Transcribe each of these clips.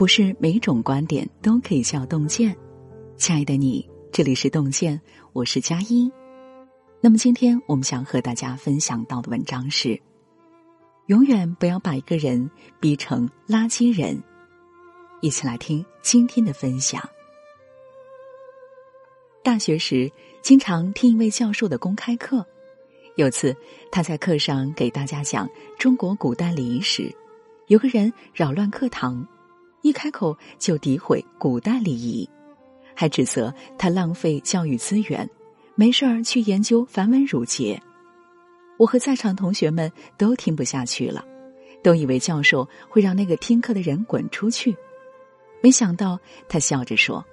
不是每种观点都可以叫洞见。亲爱的你，这里是洞见，我是佳音。那么今天我们想和大家分享到的文章是：永远不要把一个人逼成垃圾人。一起来听今天的分享。大学时，经常听一位教授的公开课。有次，他在课上给大家讲中国古代礼仪时，有个人扰乱课堂。一开口就诋毁古代礼仪，还指责他浪费教育资源，没事儿去研究繁文缛节。我和在场同学们都听不下去了，都以为教授会让那个听课的人滚出去。没想到他笑着说：“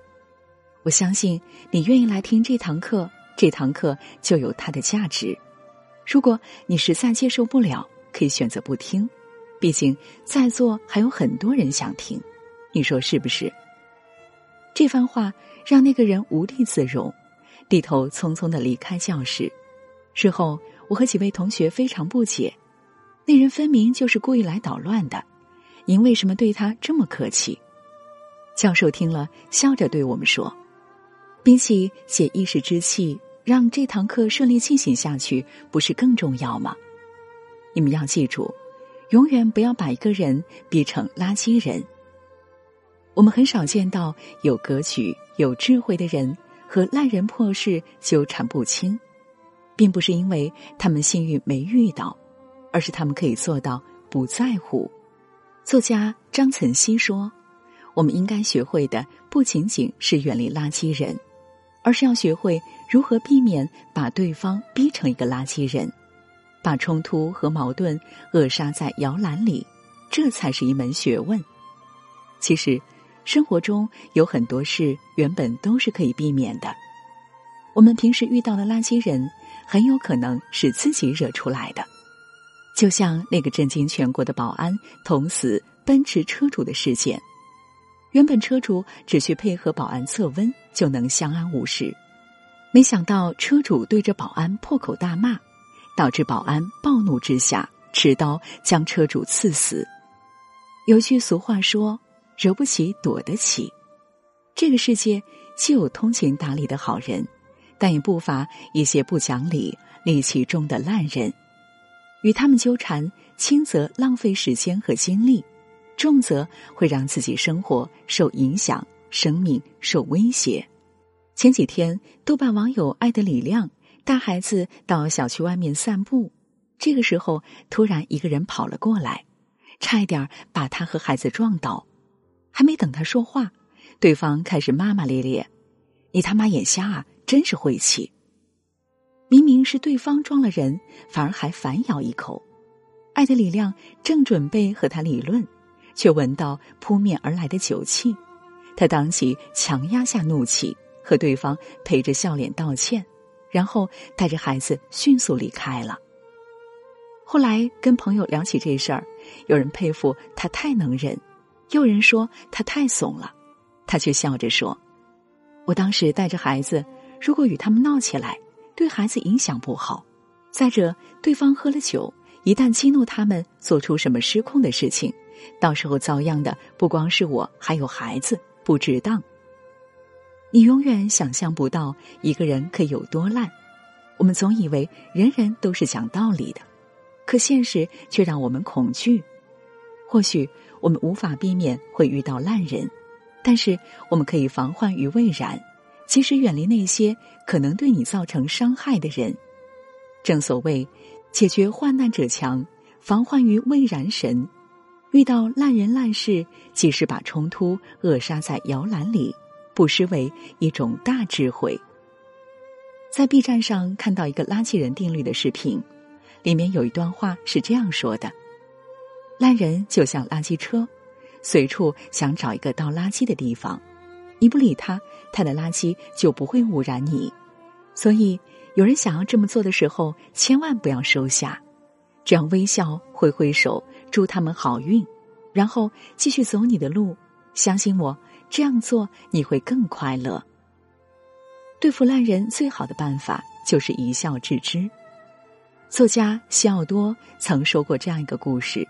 我相信你愿意来听这堂课，这堂课就有它的价值。如果你实在接受不了，可以选择不听，毕竟在座还有很多人想听。”你说是不是？这番话让那个人无地自容，低头匆匆的离开教室。事后，我和几位同学非常不解，那人分明就是故意来捣乱的，您为什么对他这么客气？教授听了，笑着对我们说：“比起写一时之气，让这堂课顺利进行下去，不是更重要吗？你们要记住，永远不要把一个人逼成垃圾人。”我们很少见到有格局、有智慧的人和烂人破事纠缠不清，并不是因为他们幸运没遇到，而是他们可以做到不在乎。作家张岑曦说：“我们应该学会的不仅仅是远离垃圾人，而是要学会如何避免把对方逼成一个垃圾人，把冲突和矛盾扼杀在摇篮里，这才是一门学问。”其实。生活中有很多事原本都是可以避免的，我们平时遇到的垃圾人，很有可能是自己惹出来的。就像那个震惊全国的保安捅死奔驰车主的事件，原本车主只需配合保安测温就能相安无事，没想到车主对着保安破口大骂，导致保安暴怒之下持刀将车主刺死。有句俗话说。惹不起，躲得起。这个世界既有通情达理的好人，但也不乏一些不讲理、戾气重的烂人。与他们纠缠，轻则浪费时间和精力，重则会让自己生活受影响，生命受威胁。前几天，豆瓣网友爱的李亮带孩子到小区外面散步，这个时候突然一个人跑了过来，差一点把他和孩子撞倒。还没等他说话，对方开始骂骂咧咧：“你他妈眼瞎啊！真是晦气！”明明是对方撞了人，反而还反咬一口。爱的李亮正准备和他理论，却闻到扑面而来的酒气，他当即强压下怒气，和对方陪着笑脸道歉，然后带着孩子迅速离开了。后来跟朋友聊起这事儿，有人佩服他太能忍。有人说他太怂了，他却笑着说：“我当时带着孩子，如果与他们闹起来，对孩子影响不好。再者，对方喝了酒，一旦激怒他们，做出什么失控的事情，到时候遭殃的不光是我，还有孩子，不值当。你永远想象不到一个人可以有多烂。我们总以为人人都是讲道理的，可现实却让我们恐惧。或许。”我们无法避免会遇到烂人，但是我们可以防患于未然，及时远离那些可能对你造成伤害的人。正所谓，解决患难者强，防患于未然神。遇到烂人烂事，及时把冲突扼杀在摇篮里，不失为一种大智慧。在 B 站上看到一个垃圾人定律的视频，里面有一段话是这样说的。烂人就像垃圾车，随处想找一个倒垃圾的地方。你不理他，他的垃圾就不会污染你。所以，有人想要这么做的时候，千万不要收下，这样微笑挥挥手，祝他们好运，然后继续走你的路。相信我，这样做你会更快乐。对付烂人最好的办法就是一笑置之。作家西奥多曾说过这样一个故事。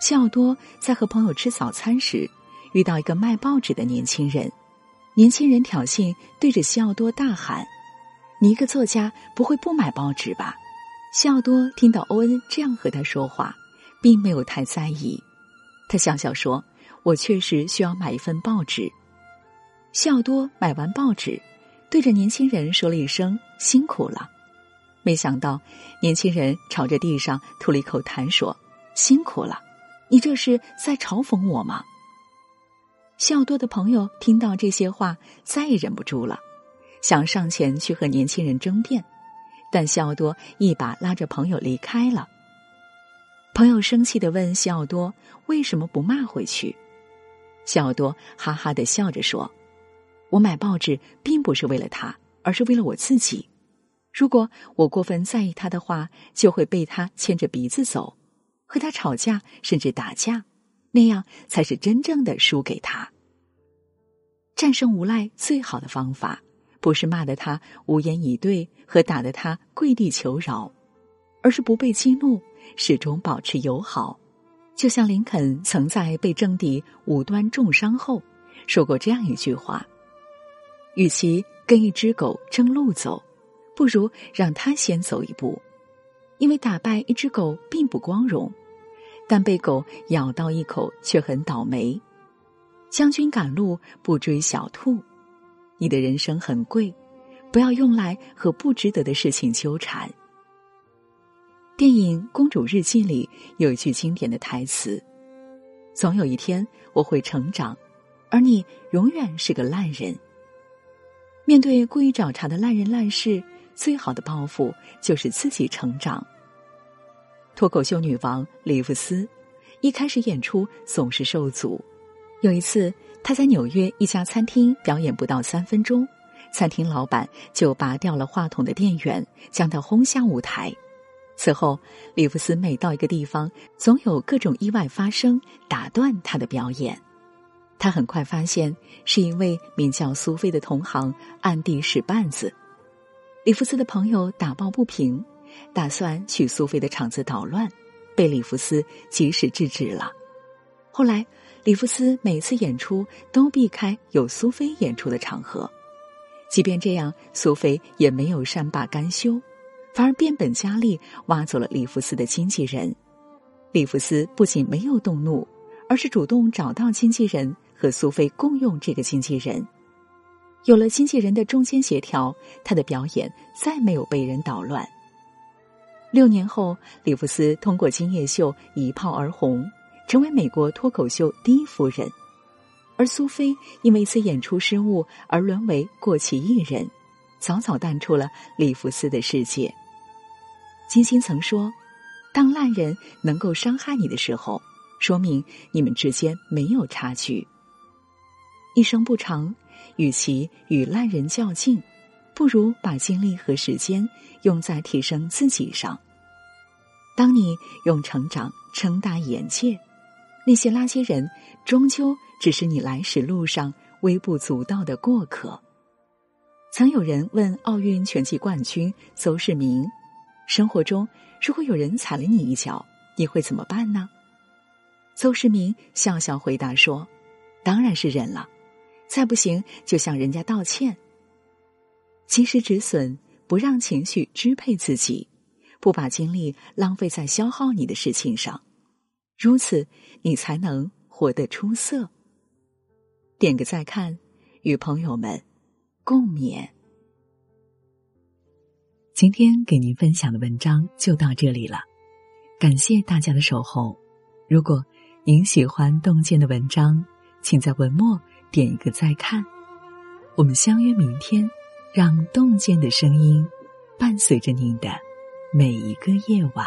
西奥多在和朋友吃早餐时，遇到一个卖报纸的年轻人，年轻人挑衅，对着西奥多大喊：“你一个作家不会不买报纸吧？”西奥多听到欧恩这样和他说话，并没有太在意，他笑笑说：“我确实需要买一份报纸。”西奥多买完报纸，对着年轻人说了一声：“辛苦了。”没想到，年轻人朝着地上吐了一口痰，说：“辛苦了，你这是在嘲讽我吗？”西奥多的朋友听到这些话，再也忍不住了，想上前去和年轻人争辩。但西奥多一把拉着朋友离开了。朋友生气的问西奥多：“为什么不骂回去？”西奥多哈哈的笑着说：“我买报纸并不是为了他，而是为了我自己。如果我过分在意他的话，就会被他牵着鼻子走，和他吵架甚至打架，那样才是真正的输给他。战胜无赖最好的方法。”不是骂得他无言以对和打得他跪地求饶，而是不被激怒，始终保持友好。就像林肯曾在被政敌武端重伤后说过这样一句话：“与其跟一只狗争路走，不如让它先走一步。因为打败一只狗并不光荣，但被狗咬到一口却很倒霉。将军赶路不追小兔。”你的人生很贵，不要用来和不值得的事情纠缠。电影《公主日记》里有一句经典的台词：“总有一天我会成长，而你永远是个烂人。”面对故意找茬的烂人烂事，最好的报复就是自己成长。脱口秀女王李福斯一开始演出总是受阻，有一次。他在纽约一家餐厅表演不到三分钟，餐厅老板就拔掉了话筒的电源，将他轰下舞台。此后，里弗斯每到一个地方，总有各种意外发生，打断他的表演。他很快发现，是一位名叫苏菲的同行暗地使绊子。里弗斯的朋友打抱不平，打算去苏菲的场子捣乱，被里弗斯及时制止了。后来。里弗斯每次演出都避开有苏菲演出的场合，即便这样，苏菲也没有善罢甘休，反而变本加厉挖走了里弗斯的经纪人。里弗斯不仅没有动怒，而是主动找到经纪人和苏菲共用这个经纪人。有了经纪人的中间协调，他的表演再没有被人捣乱。六年后，里弗斯通过《今夜秀》一炮而红。成为美国脱口秀第一夫人，而苏菲因为一次演出失误而沦为过气艺人，早早淡出了里弗斯的世界。金星曾说：“当烂人能够伤害你的时候，说明你们之间没有差距。一生不长，与其与烂人较劲，不如把精力和时间用在提升自己上。当你用成长撑大眼界。”那些垃圾人，终究只是你来时路上微不足道的过客。曾有人问奥运拳击冠军邹市明：“生活中如果有人踩了你一脚，你会怎么办呢？”邹市明笑笑回答说：“当然是忍了，再不行就向人家道歉。及时止损，不让情绪支配自己，不把精力浪费在消耗你的事情上。”如此，你才能活得出色。点个再看，与朋友们共勉。今天给您分享的文章就到这里了，感谢大家的守候。如果您喜欢洞见的文章，请在文末点一个再看。我们相约明天，让洞见的声音伴随着您的每一个夜晚。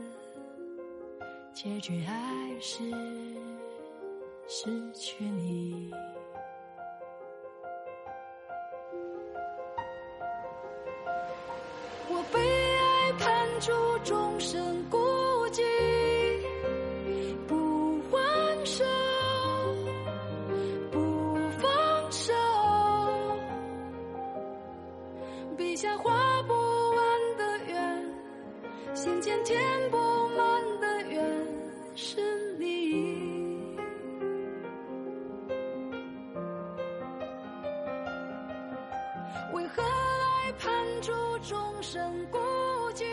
结局还是失去你。终身孤寂？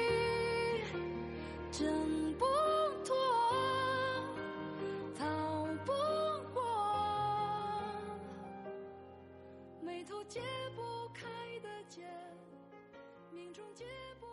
挣不脱，逃不过，眉头解不开的结，命中解不。